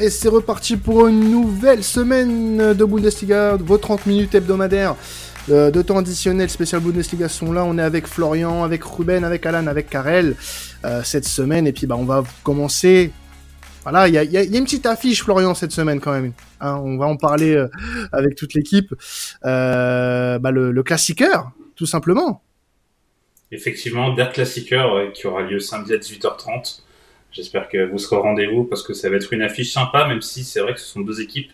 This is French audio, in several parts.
Et c'est reparti pour une nouvelle semaine de Bundesliga, vos 30 minutes hebdomadaires euh, de temps additionnel spécial Bundesliga sont là. On est avec Florian, avec Ruben, avec Alan, avec Karel euh, cette semaine. Et puis bah, on va commencer. Voilà, il y a, y a, une petite affiche Florian cette semaine quand même. Hein, on va en parler euh, avec toute l'équipe. Euh, bah, le, le classiqueur, tout simplement. Effectivement, Der Klassiker qui aura lieu samedi à 18h30. J'espère que vous serez au rendez-vous parce que ça va être une affiche sympa, même si c'est vrai que ce sont deux équipes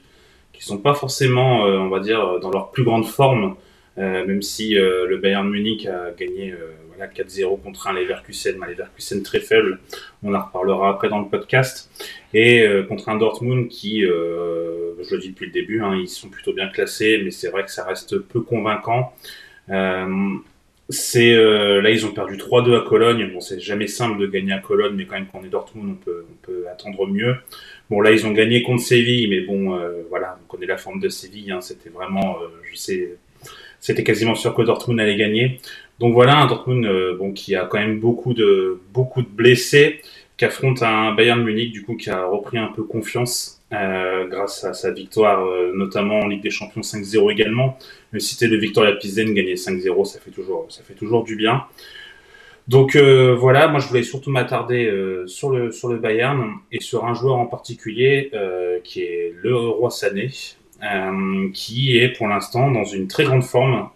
qui sont pas forcément, euh, on va dire, dans leur plus grande forme, euh, même si euh, le Bayern Munich a gagné voilà, 4-0 contre un Leverkusen, mais Leverkusen très faible, on en reparlera après dans le podcast, et contre un Dortmund qui, je le dis depuis le début, hein, ils sont plutôt bien classés, mais c'est vrai que ça reste peu convaincant. C'est euh, là ils ont perdu 3-2 à Cologne. Bon, c'est jamais simple de gagner à Cologne, mais quand même quand on est Dortmund, on peut, on peut attendre mieux. Bon, là ils ont gagné contre Séville, mais bon, euh, voilà, on connaît la forme de Séville. Hein, c'était vraiment, euh, je sais, c'était quasiment sûr que Dortmund allait gagner. Donc voilà, un Dortmund bon qui a quand même beaucoup de beaucoup de blessés, qui affronte un Bayern Munich du coup qui a repris un peu confiance euh, grâce à sa victoire, euh, notamment en Ligue des Champions 5-0 également. Mais citer le Victoria Pilsen gagner 5-0, ça fait toujours, ça fait toujours du bien. Donc euh, voilà, moi je voulais surtout m'attarder sur le sur le Bayern et sur un joueur en particulier qui est le Roi Sané, qui est pour l'instant dans une très grande forme,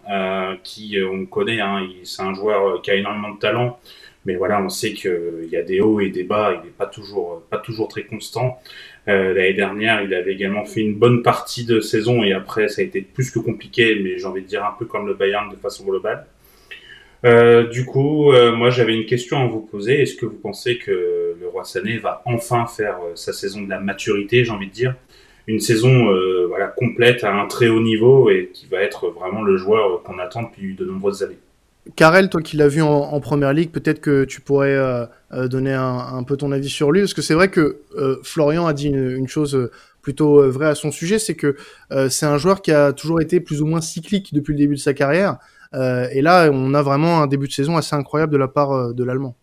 qui on connaît, hein, c'est un joueur qui a énormément de talent, mais voilà, on sait qu'il y a des hauts et des bas, il n'est pas toujours pas toujours très constant. Euh, L'année dernière, il avait également fait une bonne partie de saison et après, ça a été plus que compliqué, mais j'ai envie de dire un peu comme le Bayern de façon globale. Euh, du coup, euh, moi j'avais une question à vous poser. Est-ce que vous pensez que le Roi Sané va enfin faire sa saison de la maturité, j'ai envie de dire, une saison complète à un très haut niveau et qui va être vraiment le joueur qu'on attend depuis de nombreuses années Karel, toi qui l'as vu en, première ligue, peut-être que tu pourrais euh, euh, donner un, peu ton avis sur lui, parce que c'est vrai que euh, Florian a dit une, chose plutôt vraie à son sujet, c'est que c'est un joueur qui a toujours été plus ou moins cyclique depuis le début de sa carrière, et là on a vraiment un début de saison assez incroyable de la part de l'Allemand.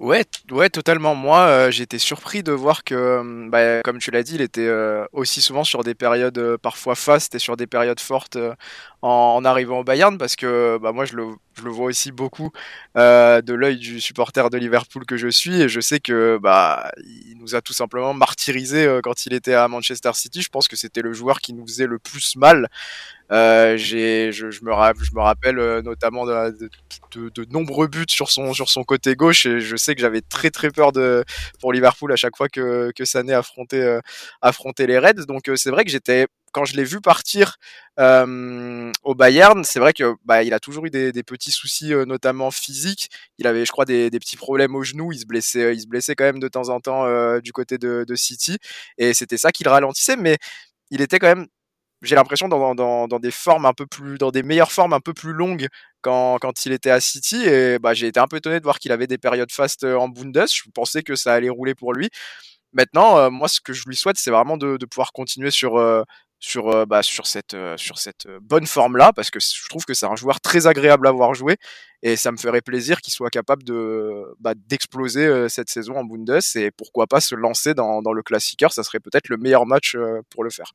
Ouais, ouais, totalement. Moi, été surpris de voir que, euh, bah, comme tu l'as dit, il était aussi souvent sur des périodes parfois fastes et sur des périodes fortes en, arrivant au Bayern, parce que bah, moi, je le, vois aussi beaucoup de l'œil du supporter de Liverpool que je suis, et je sais que bah, il nous a tout simplement martyrisé quand il était à Manchester City. Je pense que c'était le joueur qui nous faisait le plus mal euh, j'ai, je, me je me rappelle euh, notamment de, nombreux buts sur son sur son côté gauche et je sais que j'avais très très peur de pour Liverpool à chaque fois que que Sané affrontait euh, affrontait les Reds. Donc euh, c'est vrai que j'étais quand je l'ai vu partir au Bayern, c'est vrai que bah, il a toujours eu des, petits soucis, notamment physiques. Il avait, je crois, des, petits problèmes au genou. Il se blessait, il se blessait quand même de temps en temps du côté de, City, et c'était ça qui le ralentissait. Mais il était quand même j'ai l'impression dans, des formes un peu plus, dans des meilleures formes un peu plus longues quand, quand il était à City. Et bah, j'ai été un peu étonné de voir qu'il avait des périodes fastes en Bundes. Je pensais que ça allait rouler pour lui. Maintenant, moi, ce que je lui souhaite, c'est vraiment de, pouvoir continuer sur, sur, bah, sur cette, sur cette bonne forme-là, parce que je trouve que c'est un joueur très agréable à voir jouer, et ça me ferait plaisir qu'il soit capable de bah, d'exploser cette saison en Bundes, et pourquoi pas se lancer dans, dans le classiqueur, ça serait peut-être le meilleur match pour le faire.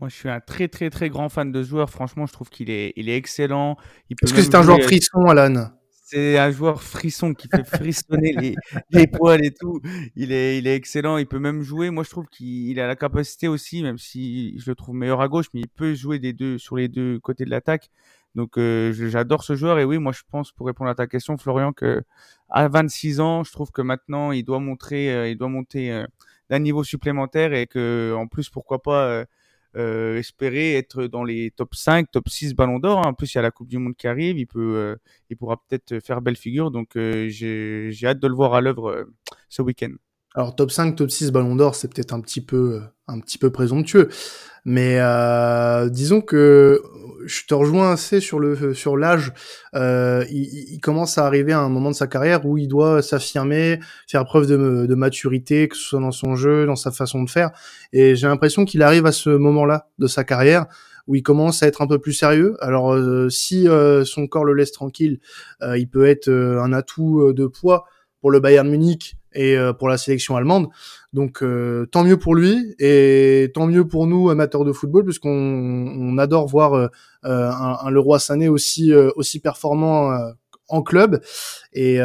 Moi, je suis un très, très, très grand fan de ce joueur. Franchement, je trouve qu'il est, il est excellent. Est-ce que c'est un joueur frisson, Alan? C'est un joueur frisson qui fait frissonner les, poils et tout. Il est, excellent. Il peut même jouer. Moi, je trouve qu'il a la capacité aussi, même si je le trouve meilleur à gauche, mais il peut jouer sur les deux côtés de l'attaque. Donc, euh, j'adore ce joueur. Et oui, moi, je pense, pour répondre à ta question, Florian, que à 26 ans, je trouve que maintenant, il doit montrer, euh, il doit monter euh, d'un niveau supplémentaire et que, en plus, pourquoi pas euh, espérer être dans les top 5, top 6 ballons d'or. Hein. En plus, il y a la Coupe du Monde qui arrive, il, peut, euh, il pourra peut-être faire belle figure. Donc, euh, j'ai hâte de le voir à l'œuvre ce week-end. Alors, top 5, top 6 ballons d'or, c'est peut-être un petit peu, un petit peu présomptueux. Mais disons que je te rejoins assez sur le sur l'âge. Euh, il, il, commence à arriver à un moment de sa carrière où il doit s'affirmer, faire preuve de, de, maturité, que ce soit dans son jeu, dans sa façon de faire. Et j'ai l'impression qu'il arrive à ce moment-là de sa carrière où il commence à être un peu plus sérieux. Alors euh, si euh, son corps le laisse tranquille, euh, il peut être un atout de poids pour le Bayern Munich et pour la sélection allemande. Donc tant mieux pour lui et tant mieux pour nous amateurs de football puisqu'on on adore voir un, un Leroy Sané aussi aussi performant en club et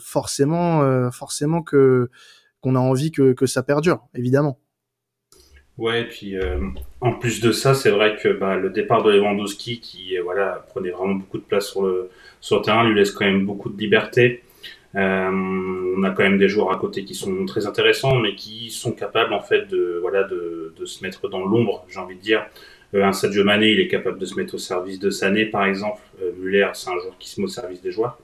forcément forcément que qu'on a envie que, que ça perdure évidemment. Ouais, et puis euh, en plus de ça, c'est vrai que bah, le départ de Lewandowski, qui euh, voilà prenait vraiment beaucoup de place sur le sur le terrain, lui laisse quand même beaucoup de liberté. Euh, on a quand même des joueurs à côté qui sont très intéressants, mais qui sont capables en fait de voilà de, de se mettre dans l'ombre, j'ai envie de dire. Euh, un Sadio Mané, il est capable de se mettre au service de Sané, par exemple. Euh, Muller, c'est un joueur qui se met au service des joueurs.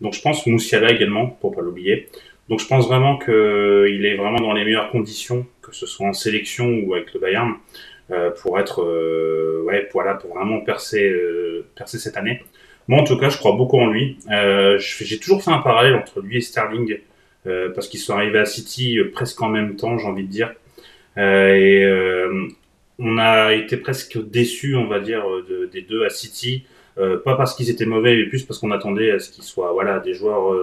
Donc je pense Moussiala également, pour pas l'oublier. Donc je pense vraiment qu'il est vraiment dans les meilleures conditions, que ce soit en sélection ou avec le Bayern, euh, pour être, euh, ouais, voilà, pour vraiment percer, euh, percer cette année. Moi en tout cas, je crois beaucoup en lui. Euh, j'ai toujours fait un parallèle entre lui et Sterling, euh, parce qu'ils sont arrivés à City euh, presque en même temps, j'ai envie de dire. et on a été presque déçus, on va dire, de, des deux à City. pas parce qu'ils étaient mauvais, mais plus parce qu'on attendait à ce qu'ils soient, voilà, des joueurs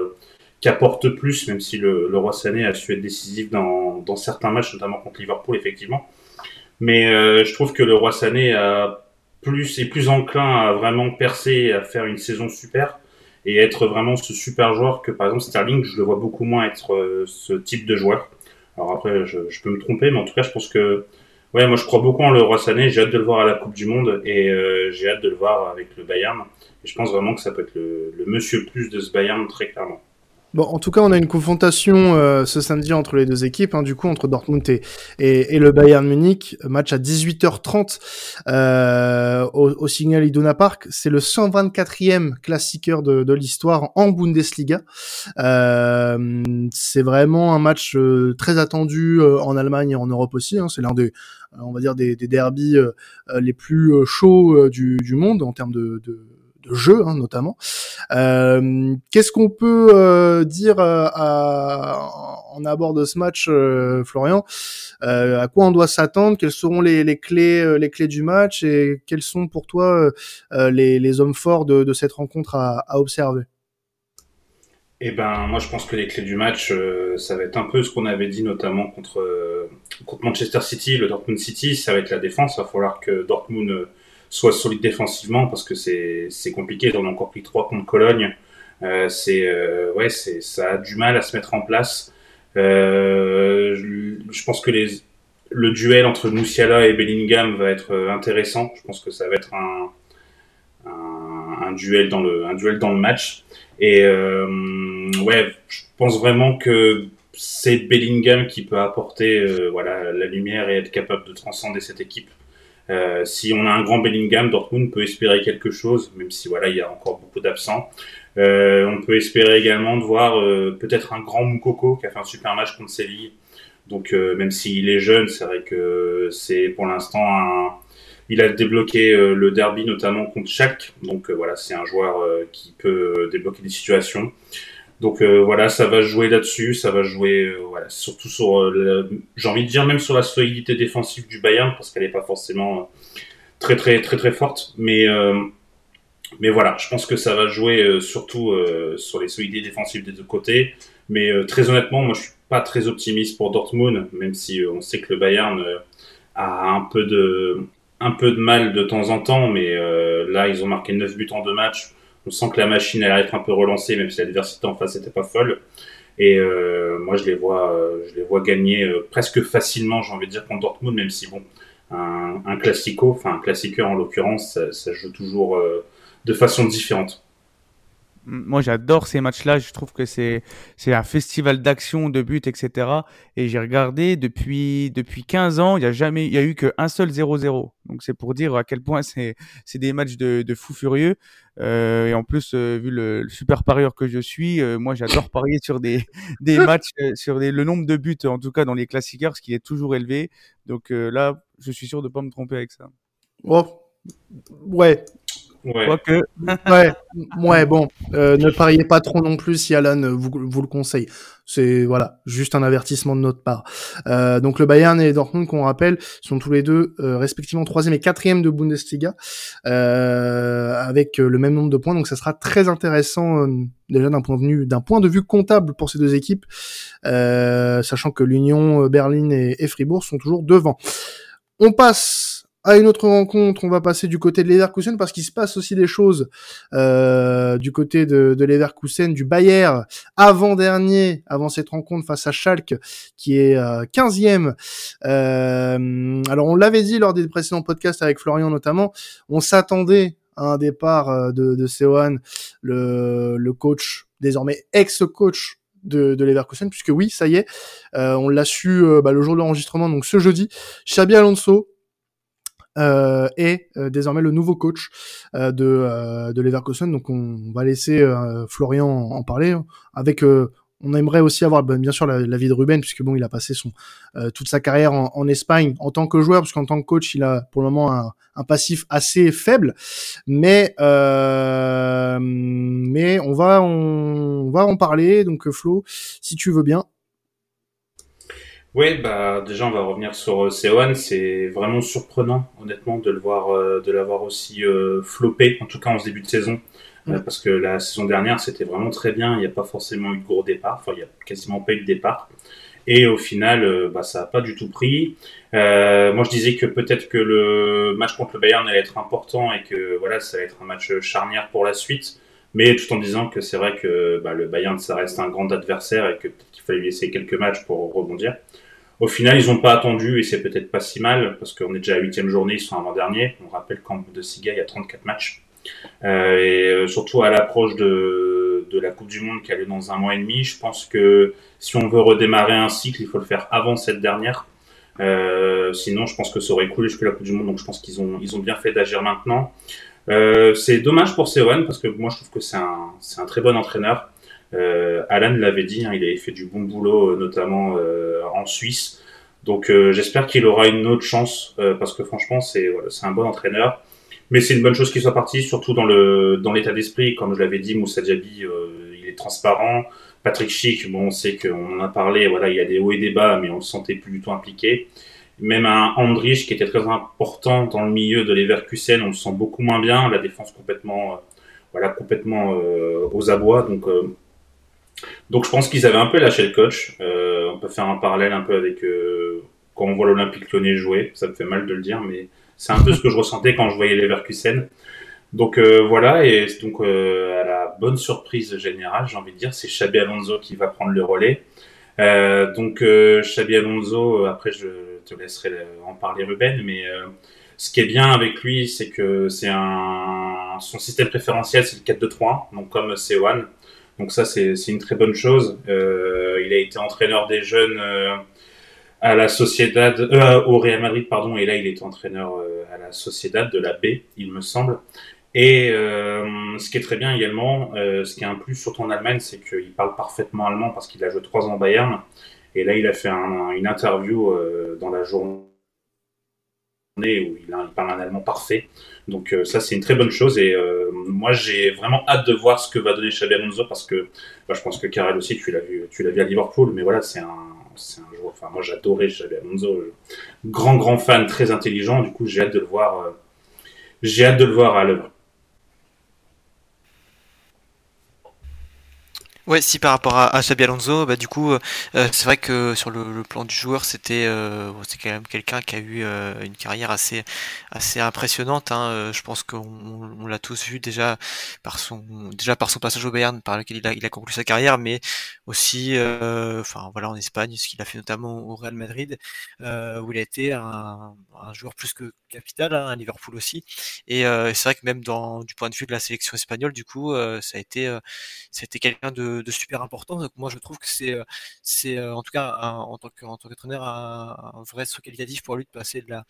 qui apporte plus, même si le, le Roi Sané a su être décisif dans, dans, certains matchs, notamment contre Liverpool, effectivement. Mais euh, je trouve que le Roi Sané a plus, est plus enclin à vraiment percer, à faire une saison super et être vraiment ce super joueur que par exemple Sterling, je le vois beaucoup moins être euh, ce type de joueur. Alors après, je, peux me tromper, mais en tout cas, je pense que ouais, moi je crois beaucoup en le Roi. J'ai hâte de le voir à la Coupe du Monde et euh, j'ai hâte de le voir avec le Bayern. Et je pense vraiment que ça peut être le, le monsieur plus de ce Bayern très clairement. Bon, en tout cas, on a une confrontation euh, ce samedi entre les deux équipes, hein, du coup, entre Dortmund et, et, et, le Bayern Munich. Match à 18h30 euh, au, au, Signal Iduna Park. C'est le 124e classiqueur de, de l'histoire en Bundesliga. Euh, c'est vraiment un match euh, très attendu euh, en Allemagne et en Europe aussi. Hein. C'est l'un des, on va dire, des, des derbies les plus chauds du, du monde en termes de, de de jeu hein, notamment. Euh, Qu'est-ce qu'on peut euh, dire euh, en abord de ce match, Florian? À quoi on doit s'attendre? Quelles seront les, clés, les clés du match? Et quels sont pour toi les, hommes forts de, cette rencontre à, observer? Eh ben, moi, je pense que les clés du match, ça va être un peu ce qu'on avait dit notamment contre, contre Manchester City, le Dortmund City. Ça va être la défense. Il va falloir que Dortmund soit solide défensivement parce que c'est compliqué. On a encore pris trois contre Cologne. Euh, c'est euh, ouais, c'est ça a du mal à se mettre en place. Euh, je, pense que les le duel entre Moussiala et Bellingham va être euh, intéressant. Je pense que ça va être un un, un duel dans le un duel dans le match. Et ouais, je pense vraiment que c'est Bellingham qui peut apporter voilà la lumière et être capable de transcender cette équipe. Euh, si on a un grand Bellingham, Dortmund peut espérer quelque chose, même si voilà il y a encore beaucoup d'absents. Euh, on peut espérer également de voir euh, peut-être un grand Moukoko qui a fait un super match contre Séville. Donc euh, même s'il est jeune, c'est vrai que c'est pour l'instant un... Il a débloqué euh, le derby notamment contre Schalke. Donc voilà, c'est un joueur qui peut débloquer des situations. Donc euh, voilà, ça va jouer là-dessus, ça va jouer euh, surtout sur, euh, j'ai envie de dire même sur la solidité défensive du Bayern parce qu'elle n'est pas forcément très très très très forte, mais mais voilà, je pense que ça va jouer surtout sur les solidités défensives des deux côtés. Mais très honnêtement, moi je suis pas très optimiste pour Dortmund, même si on sait que le Bayern a un peu de un peu de mal de temps en temps, mais là ils ont marqué 9 buts en deux matchs on sent que la machine allait être un peu relancée, même si l'adversité en face n'était pas folle. Et euh, moi, je les vois, euh, je les vois gagner euh, presque facilement, j'ai envie de dire, contre Dortmund, même si bon, un, un classico, enfin un classiqueur en l'occurrence, ça, ça, joue toujours euh, de façon différente. Moi, j'adore ces matchs-là. Je trouve que c'est c'est un festival d'action, de buts, etc. Et j'ai regardé depuis depuis 15 ans, il y a jamais, il y a eu qu'un seul 0-0. Donc c'est pour dire à quel point c'est c'est des matchs de, de fou furieux. Euh, et en plus, euh, vu le, le, super parieur que je suis, euh, moi j'adore parier sur des des matchs, euh, sur des, le nombre de buts, en tout cas dans les classiqueurs, ce qui est toujours élevé. Donc euh, là, je suis sûr de pas me tromper avec ça. Oh, Ouais, Ouais. Quoique, ouais, ouais, bon, euh, ne pariez pas trop non plus si Alan vous, vous le conseille. C'est voilà, juste un avertissement de notre part. Euh, donc le Bayern et Dortmund, qu'on rappelle, sont tous les deux euh, respectivement troisième et quatrième de Bundesliga, euh, avec euh, le même nombre de points. Donc ça sera très intéressant euh, déjà d'un point de vue d'un point de vue comptable pour ces deux équipes, euh, sachant que l'Union Berlin et, et Fribourg sont toujours devant. On passe à une autre rencontre, on va passer du côté de Leverkusen parce qu'il se passe aussi des choses euh, du côté de, de Leverkusen, du Bayer, avant-dernier, avant cette rencontre face à Schalke, qui est euh, 15e. Euh, alors on l'avait dit lors des précédents podcasts avec Florian notamment, on s'attendait à un départ euh, de, de Seohan, le, coach, désormais ex-coach de, de Leverkusen, puisque oui, ça y est, on l'a su bah, le jour de l'enregistrement, donc ce jeudi, Xabi Alonso, euh, est euh, désormais le nouveau coach euh, de, euh, de Leverkusen. Donc on va laisser euh, Florian en, parler. Avec, on aimerait aussi avoir ben, bien sûr la, vie de Ruben, puisque bon, il a passé toute sa carrière en, Espagne en tant que joueur, parce qu'en tant que coach, il a pour le moment un, passif assez faible. Mais mais on va on va en parler. Donc Flo, si tu veux bien. Oui, bah déjà on va revenir sur Seoane. C'est vraiment surprenant, honnêtement, de le voir, euh, de l'avoir aussi euh, floppé, en tout cas en ce début de saison, euh, parce que la saison dernière c'était vraiment très bien. Il n'y a pas forcément eu de gros départ, enfin il n'y a quasiment pas eu de départ. Et au final, bah, ça n'a pas du tout pris. moi, je disais que peut-être que le match contre le Bayern allait être important et que voilà, ça allait être un match charnière pour la suite. Mais tout en disant que c'est vrai que bah, le Bayern, ça reste un grand adversaire et que peut-être qu'il fallait lui laisser quelques matchs pour rebondir. Au final, ils n'ont pas attendu et c'est peut-être pas si mal parce qu'on est déjà à huitième journée, ils sont avant-dernier. On rappelle qu'en Bundesliga, il y a 34 matchs. Euh, et euh, surtout à l'approche de, de la Coupe du Monde qui a lieu dans un mois et demi, je pense que si on veut redémarrer un cycle, il faut le faire avant cette dernière. Euh, sinon, je pense que ça aurait coulé jusqu'à la Coupe du Monde, donc je pense qu'ils ont, ils ont bien fait d'agir maintenant. C'est dommage pour Seoane parce que moi je trouve que c'est un, c'est un très bon entraîneur. Euh, Alan l'avait dit, hein, il avait fait du bon boulot, euh, notamment euh, en Suisse. Donc j'espère qu'il aura une autre chance parce que franchement c'est un bon entraîneur. Mais c'est une bonne chose qu'il soit parti, surtout dans le dans l'état d'esprit. Comme je l'avais dit, Moussa Diaby, il est transparent. Patrick Schick, bon, on sait qu'on en a parlé, voilà, il y a des hauts et des bas, mais on le sentait plus du tout impliqué. Même un Andrich qui était très important dans le milieu de Leverkusen, on le sent beaucoup moins bien. La défense complètement, voilà, complètement aux abois. Donc donc je pense qu'ils avaient un peu lâché le coach. Euh, on peut faire un parallèle un peu avec euh, quand on voit l'Olympique Lyonnais jouer. Ça me fait mal de le dire, mais c'est un peu ce que je ressentais quand je voyais Leverkusen. Donc euh, voilà, et donc à la bonne surprise générale, j'ai envie de dire, c'est Xabi Alonso qui va prendre le relais. Donc Xabi Alonso, après je te laisserai en parler Ruben, mais ce qui est bien avec lui, c'est que c'est un son système préférentiel, c'est le 4-2-3, donc comme C1. Donc ça, c'est une très bonne chose. Euh, il a été entraîneur des jeunes euh, à la Sociedad, euh, au Real Madrid, pardon, et là, il est entraîneur à la Sociedad de la B, il me semble. Et ce qui est très bien également, ce qui est un plus surtout en Allemagne, c'est qu'il parle parfaitement allemand parce qu'il a joué trois ans Bayern. Et là, il a fait un, une interview dans la journée où il, parle un allemand parfait. Donc euh, ça c'est une très bonne chose et euh, moi j'ai vraiment hâte de voir ce que va donner Xabi Alonso parce que bah, je pense que Karel aussi tu l'as vu tu l'as vu à Liverpool mais voilà c'est un c'est un joueur enfin moi j'adorais Xabi Alonso grand grand fan très intelligent du coup j'ai hâte de le voir euh, j'ai hâte de le voir à l'œuvre. Ouais, si par rapport à, à Alonso, bah du coup, euh, c'est vrai que sur le, le, plan du joueur, c'était euh, c'est quand même quelqu'un qui a eu euh, une carrière assez assez impressionnante. Hein. Je pense qu'on on, l'a tous vu déjà par son déjà par son passage au Bayern, par lequel il a, il a conclu sa carrière, mais aussi, enfin voilà, en Espagne, ce qu'il a fait notamment au Real Madrid, où il a été un, un joueur plus que capital, hein, à Liverpool aussi. Et c'est vrai que même dans du point de vue de la sélection espagnole, du coup, ça a été ça a été quelqu'un de de, super important. Donc moi, je trouve que c'est, c'est en tout cas en tant en tant qu'entraîneur un, vrai saut qualitatif pour lui de passer de la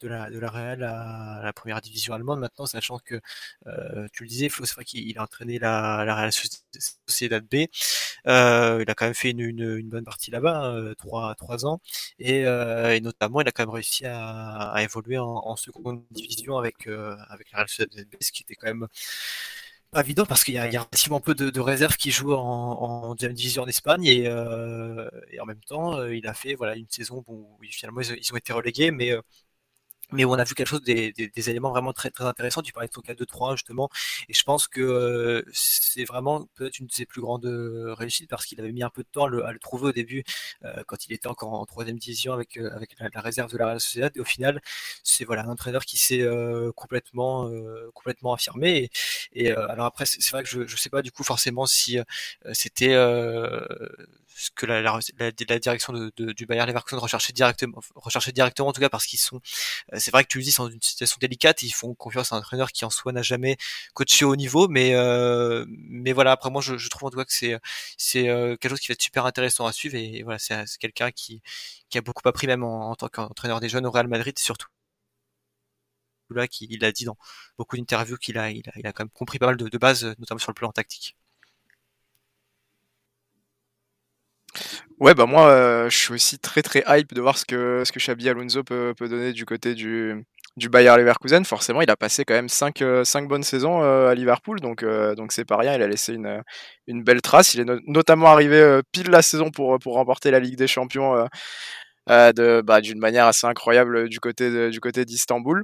de la de la Real à la première division allemande. Maintenant, sachant que tu le disais, Flo, c'est vrai qu'il a entraîné la, la Real Sociedad B. Euh, il a quand même fait une, une, bonne partie là-bas, trois trois ans, et, et, notamment il a quand même réussi à, à évoluer en, en, seconde division avec avec la Real Sociedad B, ce qui était quand même pas évident parce qu'il y a, relativement peu de, réserves qui jouent en, en division en Espagne et, euh, en même temps euh, il a fait voilà une saison où finalement ils, ont été relégués mais euh, mais on a vu quelque chose des, des, des, éléments vraiment très très intéressants. Tu parlais de ton 4-2-3 justement, et je pense que euh, c'est vraiment peut-être une de ses plus grandes euh, réussites parce qu'il avait mis un peu de temps à le, à le trouver au début euh, quand il était encore en troisième division avec avec la, réserve de la Real Sociedad. Et au final, c'est voilà un entraîneur qui s'est complètement complètement affirmé. Et, et alors après, c'est vrai que je je sais pas du coup forcément si c'était ce que la, direction de, de, du Bayern Leverkusen recherchait directement, recherchait directement en tout cas parce qu'ils sont, euh, c'est vrai que tu le dis, c'est dans une situation délicate, ils font confiance à un entraîneur qui en soi n'a jamais coaché au niveau, mais euh, mais voilà, après moi je, trouve en tout cas que c'est c'est euh, quelque chose qui va être super intéressant à suivre et, voilà, c'est quelqu'un qui a beaucoup appris même en, tant qu'entraîneur des jeunes au Real Madrid surtout là qu'il a dit dans beaucoup d'interviews qu'il a, il a, il a quand même compris pas mal de, de bases, notamment sur le plan tactique. Ouais, bah moi, euh, je suis aussi très très hype de voir ce que ce que Xabi Alonso peut, peut donner du côté du du Bayer Leverkusen. Forcément, il a passé quand même 5 euh, bonnes saisons euh, à Liverpool, donc donc c'est pas rien. Il a laissé une une belle trace. Il est notamment arrivé pile la saison pour pour remporter la Ligue des Champions bah, d'une manière assez incroyable du côté d'Istanbul.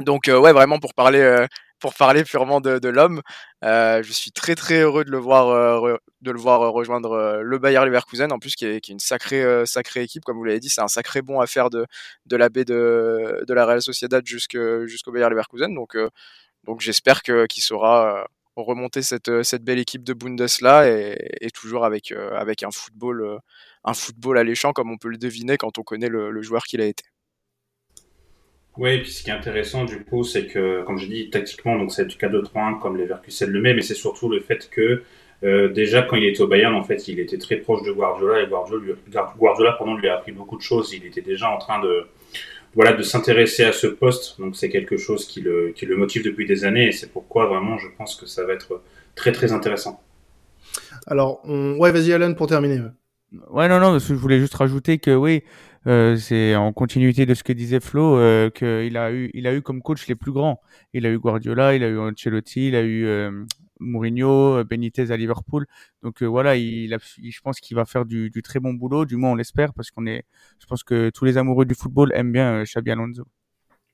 Donc ouais, vraiment pour parler pour parler purement de, l'homme. Euh, je suis très très heureux de le voir, euh, de le voir rejoindre euh, le Bayer Leverkusen, en plus qui est, une sacrée, sacrée équipe, comme vous l'avez dit, c'est un sacré bon à faire de, de la baie de, de la Real Sociedad jusqu'au Bayer Leverkusen. Donc, donc j'espère qu'il saura remonter cette, cette belle équipe de Bundesliga et, toujours avec, avec un football, un football alléchant comme on peut le deviner quand on connaît le joueur qu'il a été. Oui, et puis ce qui est intéressant du coup, c'est que, comme j'ai dit, tactiquement, donc c'est du 4-2-3-1 comme Leverkusen le met, mais c'est surtout le fait que euh, déjà quand il était au Bayern, en fait, il était très proche de Guardiola et Guardiola, Guardiola pendant lui a appris beaucoup de choses. Il était déjà en train de voilà de s'intéresser à ce poste, donc c'est quelque chose qui le, qui le motive depuis des années et c'est pourquoi vraiment je pense que ça va être très très intéressant. Alors, on... ouais, vas-y Alan pour terminer. Ouais, non, non, parce que je voulais juste rajouter que oui, euh, c'est en continuité de ce que disait Flo, euh, qu'il a eu, il a eu comme coach les plus grands. Il a eu Guardiola, il a eu Ancelotti, il a eu euh, Mourinho, Benitez à Liverpool. Donc voilà, il, a, je pense qu'il va faire du, du, très bon boulot. Du moins, on l'espère, parce qu'on est, je pense que tous les amoureux du football aiment bien Xabi Alonso.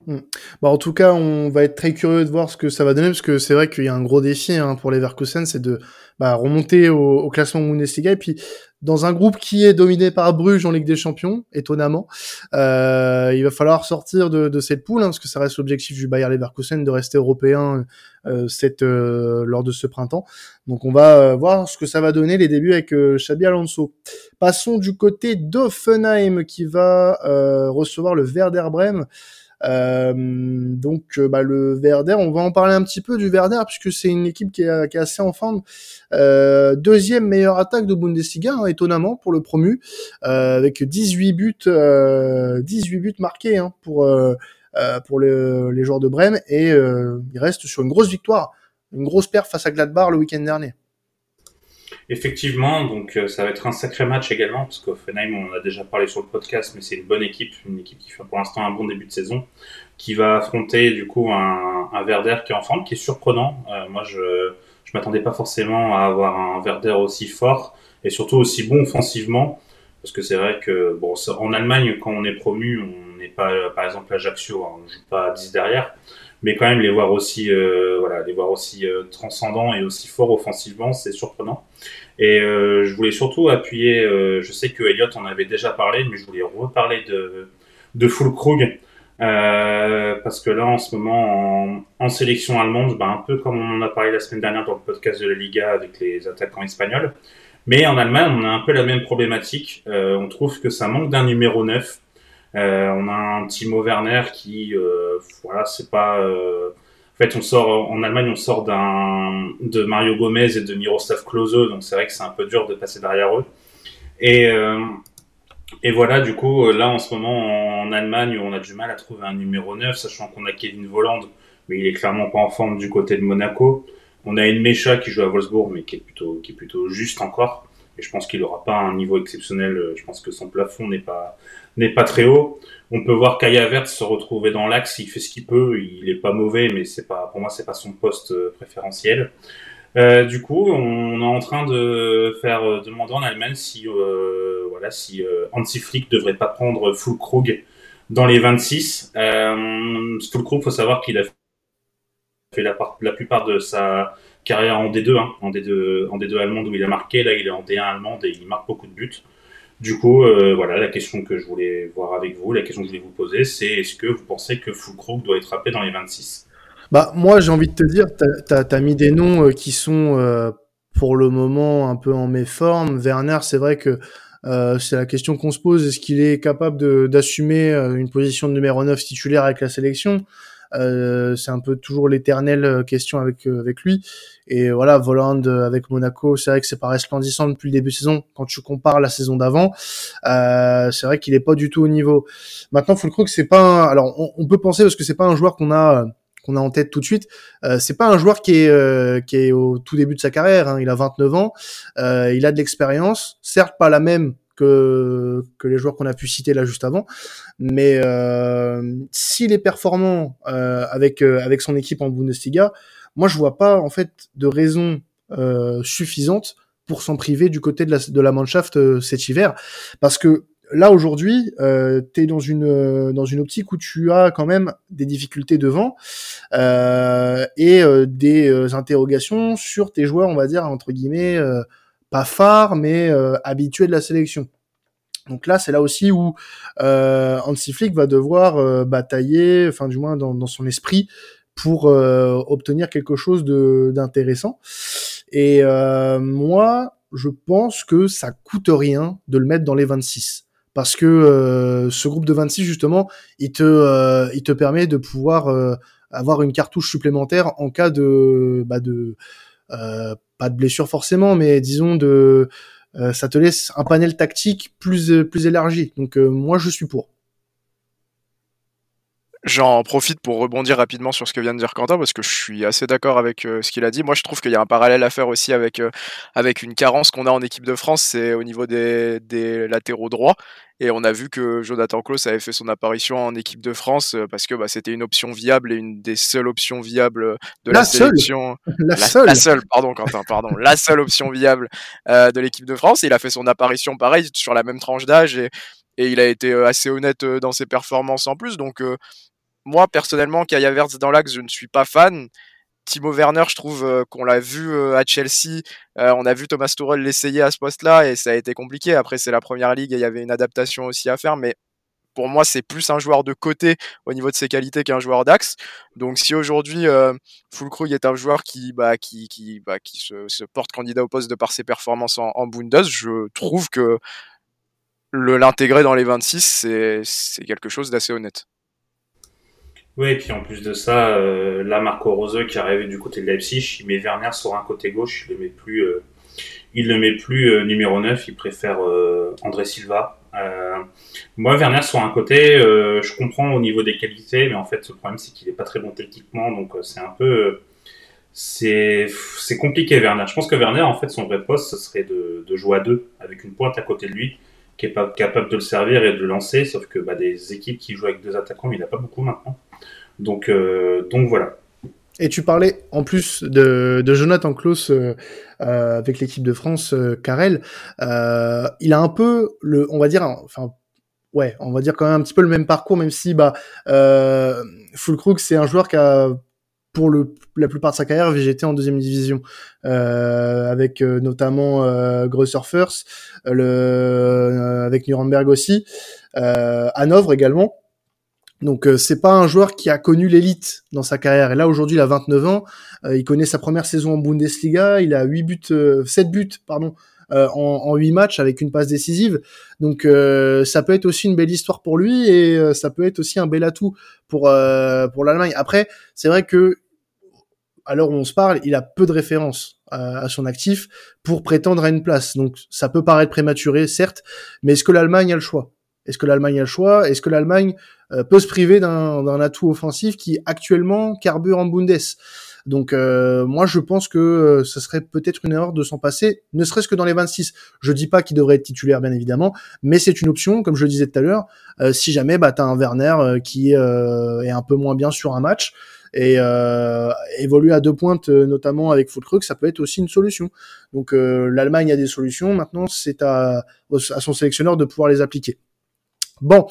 Hmm. Bah, en tout cas, on va être très curieux de voir ce que ça va donner, parce que c'est vrai qu'il y a un gros défi hein, pour les Verkusen, c'est de bah, remonter au, au, classement Bundesliga et puis dans un groupe qui est dominé par Bruges en Ligue des Champions, étonnamment, euh, il va falloir sortir de, de cette poule, hein, parce que ça reste l'objectif du Bayer Leverkusen de rester européen euh, cette, euh, lors de ce printemps. Donc on va euh, voir ce que ça va donner les débuts avec euh, Xabi Alonso. Passons du côté d'Offenheim qui va recevoir le Werder Bremen. Euh, donc euh, bah, le Verder, on va en parler un petit peu du Verder puisque c'est une équipe qui est, assez en forme. Euh, deuxième meilleure attaque de Bundesliga, hein, étonnamment pour le promu, avec 18 buts, 18 buts marqués hein, pour pour le, les joueurs de Brême et il reste sur une grosse victoire, une grosse perte face à Gladbach le week-end dernier. Effectivement, donc euh, ça va être un sacré match également, parce qu'Offenheim, on en a déjà parlé sur le podcast, mais c'est une bonne équipe, une équipe qui fait pour l'instant un bon début de saison, qui va affronter du coup un, un qui est en forme, qui est surprenant. Euh, moi, je je m'attendais pas forcément à avoir un Werder aussi fort et surtout aussi bon offensivement, parce que c'est vrai que bon, en Allemagne, quand on est promu, on n'est pas, par exemple, Ajaccio, hein, on joue pas à 10 derrière, mais quand même les voir aussi, euh, voilà, les voir aussi euh, transcendants et aussi forts offensivement, c'est surprenant. Et euh, je voulais surtout appuyer, je sais que Elliot en avait déjà parlé, mais je voulais reparler de, de Fulkrug. Euh, parce que là, en ce moment, en, sélection allemande, bah, un peu comme on en a parlé la semaine dernière dans le podcast de la Liga avec les attaquants espagnols, mais en Allemagne, on a un peu la même problématique. Euh, on trouve que ça manque d'un numéro 9. Euh, on a un Timo Werner qui, euh, voilà, c'est pas En fait, on sort en Allemagne, on sort de Mario Gomez et de Miroslav Klose, donc c'est vrai que c'est un peu dur de passer derrière eux. Et et voilà, du coup, là en ce moment en Allemagne, on a du mal à trouver un numéro 9, sachant qu'on a Kevin Volland, mais il est clairement pas en forme du côté de Monaco. On a une Mecha qui joue à Wolfsburg, mais qui est plutôt, qui est plutôt juste encore. Et je pense qu'il n'aura pas un niveau exceptionnel. Je pense que son plafond n'est pas, n'est pas très haut. On peut voir Kaya Vert se retrouver dans l'axe. Il fait ce qu'il peut. Il est pas mauvais, mais c'est pas, pour moi, c'est pas son poste euh, préférentiel. Euh, du coup, on est en train de faire euh, demander en Allemagne si, euh, voilà, si euh, Hansi Flick devrait pas prendre Fulkrug dans les 26. Euh, Fulkrug, faut savoir qu'il a fait la, part, la plupart de sa carrière en D2, hein, en D2, en D2 allemande où il a marqué. Là, il est en D1 allemande et il marque beaucoup de buts. Du coup, euh, voilà, la question que je voulais voir avec vous, la question que je voulais vous poser, c'est est-ce que vous pensez que Fulkrug doit être rappelé dans les 26 Bah, moi, j'ai envie de te dire, t'as as, mis des noms euh, qui sont euh, pour le moment un peu en méforme. Werner, c'est vrai que euh, c'est la question qu'on se pose. Est-ce qu'il est capable d'assumer euh, une position de numéro 9 titulaire avec la sélection? C'est un peu toujours l'éternelle euh, question avec euh, avec lui. Et voilà, Voland avec Monaco, c'est vrai que c'est pas resplendissant depuis le début de saison. Quand tu compares la saison d'avant, euh, c'est vrai qu'il est pas du tout au niveau. Maintenant, faut le croire que c'est pas. Un... Alors, on, on, peut penser parce que c'est pas un joueur qu'on a qu'on a en tête tout de suite. Euh, c'est pas un joueur qui est euh, qui est au tout début de sa carrière. Hein. Il a 29 ans, euh, il a de l'expérience, certes pas la même que, que les joueurs qu'on a pu citer là juste avant. Mais euh, s'il est performant euh, avec, euh, avec son équipe en Bundesliga, moi je vois pas en fait de raison euh, suffisante pour s'en priver du côté de la, de la Mannschaft euh, cet hiver. Parce que là aujourd'hui, euh, tu es dans une, dans une optique où tu as quand même des difficultés devant euh, et euh, des euh, interrogations sur tes joueurs, on va dire, entre guillemets, euh, pas phare, mais euh, habitué de la sélection. Donc là, c'est là aussi où euh, Hansi Flick va devoir euh, batailler, enfin du moins dans, dans son esprit, pour euh, obtenir quelque chose d'intéressant. Et euh, moi, je pense que ça coûte rien de le mettre dans les 26 parce que euh, ce groupe de 26 justement, il te euh, il te permet de pouvoir euh, avoir une cartouche supplémentaire en cas de bah de euh, pas de blessure forcément, mais disons de euh, ça te laisse un panel tactique plus euh, plus élargi. Donc euh, moi je suis pour. J'en profite pour rebondir rapidement sur ce que vient de dire Quentin parce que je suis assez d'accord avec ce qu'il a dit. Moi, je trouve qu'il y a un parallèle à faire aussi avec une carence qu'on a en équipe de France, c'est au niveau des latéraux droits. Et on a vu que Jonathan Klaus avait fait son apparition en équipe de France euh, parce que bah, c'était une option viable et une des seules options viables de la, la sélection. La, la, seule. La seule, pardon Quentin, pardon. la seule option viable euh, de l'équipe de France. Et il a fait son apparition pareil sur la même tranche d'âge et, et il a été assez honnête dans ses performances en plus. Donc moi personnellement, Kaya Verts dans l'axe, je ne suis pas fan. Timo Werner, je trouve euh, qu'on l'a vu euh, à Chelsea, euh, on a vu Thomas Tuchel l'essayer à ce poste-là et ça a été compliqué. Après, c'est la première ligue et il y avait une adaptation aussi à faire, mais pour moi, c'est plus un joueur de côté au niveau de ses qualités qu'un joueur d'axe. Donc, si aujourd'hui euh, Fulkrug est un joueur qui, bah, qui, bah, qui se, se, porte candidat au poste de par ses performances en, en Bundes, je trouve que l'intégrer dans les 26, c'est quelque chose d'assez honnête. Oui, et puis en plus de ça, euh, là, Marco Rose qui est arrivé du côté de Leipzig, il met Werner sur un côté gauche, il le met plus, euh, il le met plus euh, numéro 9, il préfère André Silva. Moi, Werner sur un côté, je comprends au niveau des qualités, mais en fait, le problème c'est qu'il est pas très bon techniquement, donc c'est un peu, c'est, compliqué Werner. Je pense que Werner, en fait, son vrai poste, ce serait de, de jouer à deux avec une pointe à côté de lui qui est pas capable de le servir et de le lancer, sauf que bah, des équipes qui jouent avec deux attaquants, il n'y en a pas beaucoup maintenant. Donc, euh, donc voilà. Et tu parlais en plus de, de Jonathan Klaus euh, euh, avec l'équipe de France, euh. Euh, il a un peu le, on va dire, enfin, ouais, on va dire quand même un petit peu le même parcours, même si bah, euh, Fulkrug c'est un joueur qui a pour le, la plupart de sa carrière végété en deuxième division, euh, avec euh, notamment euh, Grosser First, le, avec Nuremberg aussi, Hanovre également. Donc euh, c'est pas un joueur qui a connu l'élite dans sa carrière. Et là aujourd'hui il a 29 ans, euh, il connaît sa première saison en Bundesliga, il a 8 buts, euh, 7 buts pardon euh, en, en 8 matchs avec une passe décisive. Donc euh, ça peut être aussi une belle histoire pour lui et euh, ça peut être aussi un bel atout pour euh, pour l'Allemagne. Après c'est vrai que à l'heure où on se parle, il a peu de références à, son actif pour prétendre à une place. Donc ça peut paraître prématuré, certes, mais est-ce que l'Allemagne a le choix? Est-ce que l'Allemagne a le choix? Est-ce que l'Allemagne euh, peut se priver d'un atout offensif qui actuellement carbure en Bundes donc euh, moi je pense que euh, ce serait peut-être une erreur de s'en passer, ne serait-ce que dans les 26. Je dis pas qu'il devrait être titulaire bien évidemment, mais c'est une option, comme je le disais tout à l'heure. si jamais bah t'as un Werner qui est un peu moins bien sur un match, et euh, évoluer à deux pointes, euh, notamment avec Fulkrug, ça peut être aussi une solution. Donc euh, l'Allemagne a des solutions. Maintenant, c'est à, à son sélectionneur de pouvoir les appliquer. Bon,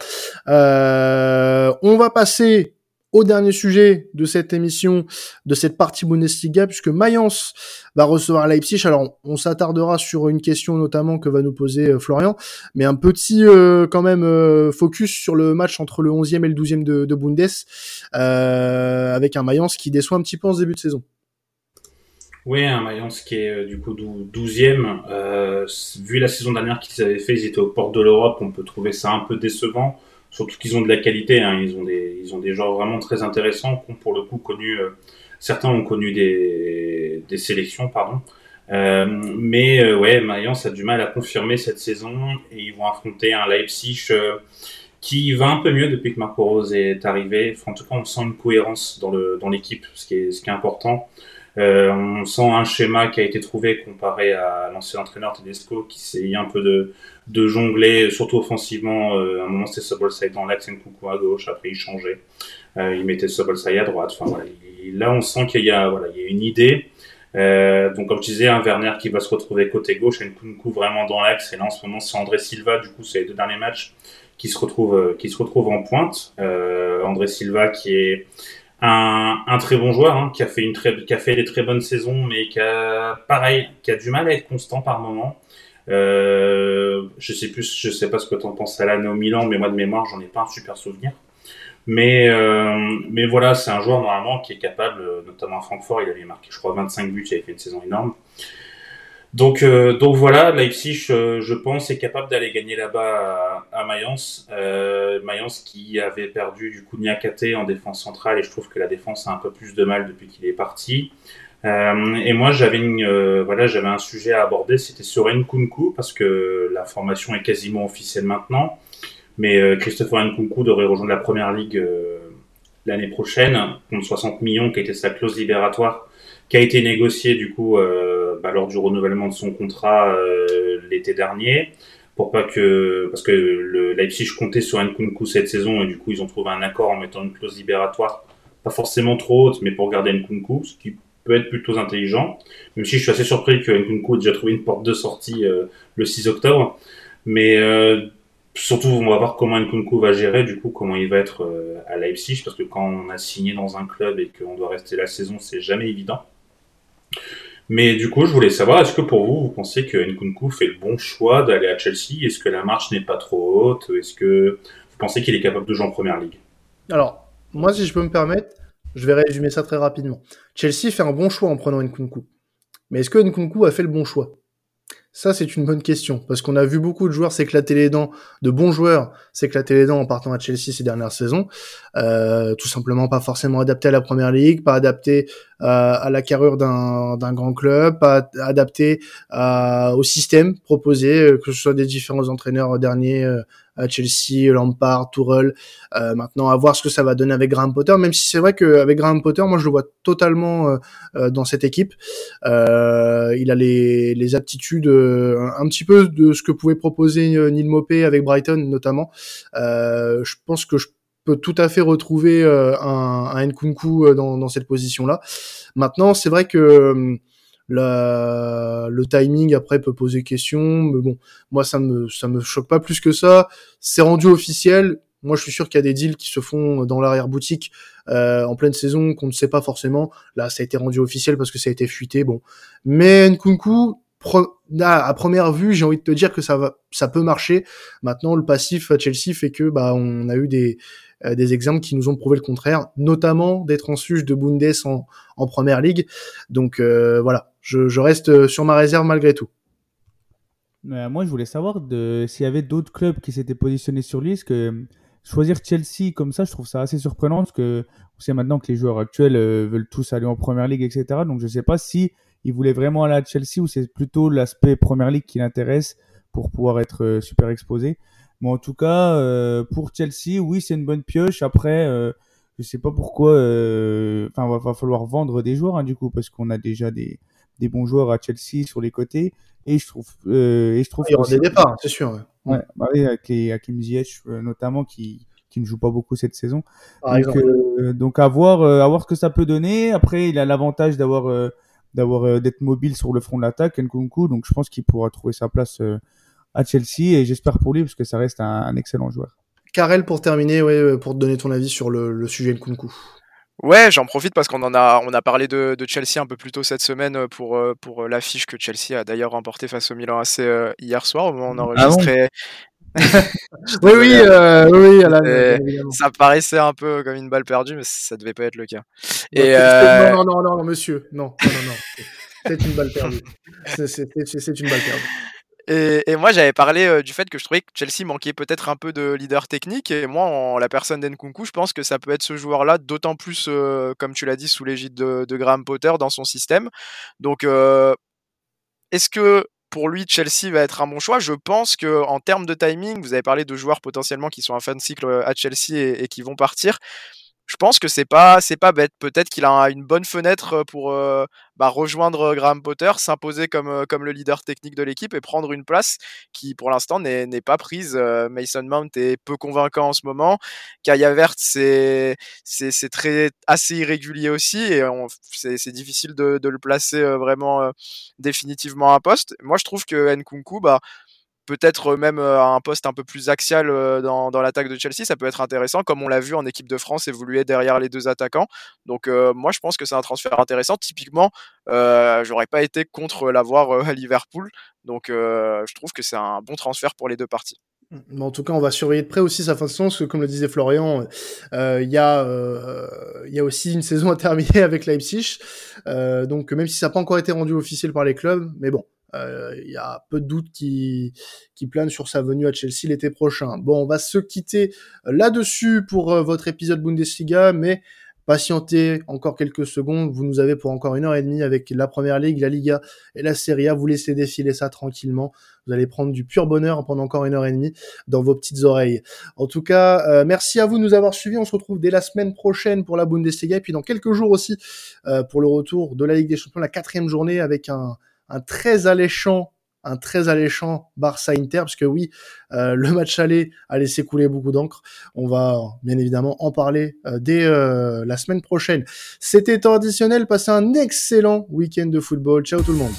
euh, on va passer au dernier sujet de cette émission, de cette partie Bundesliga, puisque Mayence va recevoir Leipzig. Alors, on s'attardera sur une question notamment que va nous poser euh, Florian, mais un petit euh, quand même focus sur le match entre le 11e et le 12e de, de Bundes, avec un Mayence qui déçoit un petit peu en ce début de saison. Oui, un Mayence qui est du coup 12e. vu la saison dernière qu'ils avaient fait, ils étaient aux portes de l'Europe, on peut trouver ça un peu décevant surtout qu'ils ont de la qualité. Hein. Ils ont des ils ont des joueurs vraiment très intéressants qui pour le coup connu euh, certains ont connu des des sélections pardon. Euh, mais euh, ouais, Mayence a du mal à confirmer cette saison et ils vont affronter un Leipzig euh, qui va un peu mieux depuis que Marco Rose est arrivé. en tout cas, on sent une cohérence dans le dans l'équipe, ce qui est ce qui est important. Euh, on sent un schéma qui a été trouvé comparé à l'ancien entraîneur Tedesco qui s'est un peu de, de jongler, surtout offensivement. Euh, à un moment c'était Sobolsai dans l'axe, Coucou à gauche, après il changeait. Euh, il mettait Sobolsai à droite. Enfin, voilà, là on sent qu'il y a, voilà, il y a une idée. Euh, donc comme je disais, un Werner qui va se retrouver côté gauche, Nkunku vraiment dans l'axe. Et là en ce moment c'est André Silva, du coup c'est les deux derniers matchs qui se retrouve euh, qui se retrouve en pointe. Euh, André Silva qui est un, un très bon joueur hein, qui a fait une très qui a fait des très bonnes saisons, mais qui a pareil, qui a du mal à être constant par moment. Euh, je sais plus, je sais pas ce que tu en penses à l'année au Milan, mais moi de mémoire, j'en ai pas un super souvenir. Mais euh, mais voilà, c'est un joueur normalement qui est capable, notamment à Francfort, il avait marqué, je crois, 25 buts, il avait fait une saison énorme. Donc, euh, donc voilà, Leipzig, euh, je pense, est capable d'aller gagner là-bas à, Mayence. Euh, Mayence qui avait perdu du coup Niakate en défense centrale et je trouve que la défense a un peu plus de mal depuis qu'il est parti. Et moi, j'avais une, voilà, j'avais un sujet à aborder, c'était sur Nkunku parce que la formation est quasiment officielle maintenant. Mais Christopher Nkunku devrait rejoindre la première ligue l'année prochaine contre 60 millions qui était sa clause libératoire qui a été négocié du coup euh, bah, lors du renouvellement de son contrat euh, l'été dernier pour pas que parce que le Leipzig comptait sur Nkunku cette saison et du coup ils ont trouvé un accord en mettant une clause libératoire pas forcément trop haute mais pour garder Nkunku ce qui peut être plutôt intelligent même si je suis assez surpris que Nkunku ait déjà trouvé une porte de sortie euh, le 6 octobre. Mais surtout on va voir comment Nkunku va gérer du coup comment il va être à Leipzig parce que quand on a signé dans un club et qu'on doit rester la saison c'est jamais évident mais du coup, je voulais savoir, est-ce que pour vous, vous pensez que Nkunku fait le bon choix d'aller à Chelsea? Est-ce que la marche n'est pas trop haute? Est-ce que vous pensez qu'il est capable de jouer en première ligue? Alors, moi, si je peux me permettre, je vais résumer ça très rapidement. Chelsea fait un bon choix en prenant Nkunku. Mais est-ce que Nkunku a fait le bon choix? Ça, c'est une bonne question, parce qu'on a vu beaucoup de joueurs s'éclater les dents, de bons joueurs s'éclater les dents en partant à Chelsea ces dernières saisons, euh, tout simplement pas forcément adapté à la première ligue, pas adapté à la carrure d'un grand club, pas adapté euh, au système proposé, euh, que ce soit des différents entraîneurs derniers à Chelsea, Lampard, Tourelle. Euh, maintenant, à voir ce que ça va donner avec Graham Potter. Même si c'est vrai qu'avec Graham Potter, moi je le vois totalement euh, euh dans cette équipe. Euh, il a les, les aptitudes euh, un petit peu de ce que pouvait proposer Neil Mopé avec Brighton notamment. je pense que je peux tout à fait retrouver un, un Nkunku dans, dans cette position-là. Maintenant, c'est vrai que la, le timing après peut poser question, mais bon, moi ça me ça me choque pas plus que ça. C'est rendu officiel. Moi, je suis sûr qu'il y a des deals qui se font dans l'arrière boutique euh, en pleine saison qu'on ne sait pas forcément. Là, ça a été rendu officiel parce que ça a été fuité. Bon, mais Nkunku, à première vue, j'ai envie de te dire que ça va, ça peut marcher. Maintenant, le passif à Chelsea fait que bah on a eu des euh, des exemples qui nous ont prouvé le contraire, notamment des transfuges de Bundes en, première ligue. Donc euh, voilà, je, reste sur ma réserve malgré tout. Euh, moi, je voulais savoir s'il y avait d'autres clubs qui s'étaient positionnés sur lui, que choisir Chelsea comme ça, je trouve ça assez surprenant parce que on sait maintenant que les joueurs actuels euh, veulent tous aller en Première Ligue, etc. Donc je sais pas si il voulait vraiment aller à Chelsea ou c'est plutôt l'aspect Première Ligue qui l'intéresse pour pouvoir être euh, super exposé. Mais en tout cas, euh, pour Chelsea, oui, c'est une bonne pioche. Après, euh, je sais pas pourquoi. Enfin, va, va falloir vendre des joueurs hein, du coup parce qu'on a déjà des, des bons joueurs à Chelsea sur les côtés. Et je trouve, et je trouve. Il y aura des départs, c'est sûr. Ouais, bah oui, avec les Hakim Ziyech notamment qui qui ne joue pas beaucoup cette saison. donc, euh, donc à voir, à voir ce que ça peut donner. Après, il a l'avantage d'avoir d'avoir d'être mobile sur le front de l'attaque, Nkunku. Donc je pense qu'il pourra trouver sa place à Chelsea et j'espère pour lui parce que ça reste un, un excellent joueur. Karel, pour terminer, ouais, pour te donner ton avis sur le, le sujet Nkunku. Ouais, j'en profite parce qu'on en a, on a parlé de, de, Chelsea un peu plus tôt cette semaine pour, pour l'affiche que Chelsea a d'ailleurs remporté face au Milan AC hier soir au moment où on enregistrait. Ah bon oui, oui, euh, oui, ça paraissait un peu comme une balle perdue, mais ça devait pas être le cas. Et euh... Non, non, non, non, monsieur, non, non, non, non. c'est une balle perdue. C'est une balle perdue. Et, moi, j'avais parlé euh, du fait que je trouvais que Chelsea manquait peut-être un peu de leader technique. Et moi, en la personne d'Enkunku, je pense que ça peut être ce joueur-là, d'autant plus, euh, comme tu l'as dit, sous l'égide de, Graham Potter dans son système. Donc, euh, est-ce que pour lui, Chelsea va être un bon choix? Je pense que en termes de timing, vous avez parlé de joueurs potentiellement qui sont en fin de cycle à Chelsea et qui vont partir je pense que c'est pas c'est pas bête. Peut-être qu'il a une bonne fenêtre pour euh, bah, rejoindre Graham Potter, s'imposer comme euh, comme le leader technique de l'équipe et prendre une place qui pour l'instant n'est pas prise. Euh, Mason Mount est peu convaincant en ce moment. Kaya Vert c'est c'est très assez irrégulier aussi et c'est difficile de, de, le placer vraiment définitivement à poste. Moi je trouve que Nkunku bah peut-être même à un poste un peu plus axial dans, dans l'attaque de Chelsea, ça peut être intéressant, comme on l'a vu en équipe de France évoluer derrière les deux attaquants. Donc moi, je pense que c'est un transfert intéressant. Typiquement, euh, j'aurais pas été contre l'avoir à Liverpool. Donc je trouve que c'est un bon transfert pour les deux parties. Mmh, en tout cas, on va surveiller de près aussi sa fin de saison, parce que comme le disait Florian, il euh, y, euh, y, a aussi une saison à terminer avec Leipzig. Euh, donc même si ça n'a pas encore été rendu officiel par les clubs, mais bon, il euh, y a peu de doutes qui, qui planent sur sa venue à Chelsea l'été prochain. Bon, on va se quitter là-dessus pour euh, votre épisode Bundesliga, mais patientez encore quelques secondes. Vous nous avez pour encore une heure et demie avec la Première Ligue, la Liga et la Serie A. Vous laissez défiler ça tranquillement. Vous allez prendre du pur bonheur pendant encore une heure et demie dans vos petites oreilles. En tout cas, euh, merci à vous de nous avoir suivis. On se retrouve dès la semaine prochaine pour la Bundesliga et puis dans quelques jours aussi euh, pour le retour de la Ligue des Champions, la quatrième journée avec un un très alléchant un très alléchant Barça Inter parce que oui euh, le match aller a laissé couler beaucoup d'encre. On va bien évidemment en parler euh, dès euh, la semaine prochaine. C'était traditionnel passez un excellent week-end de football. Ciao tout le monde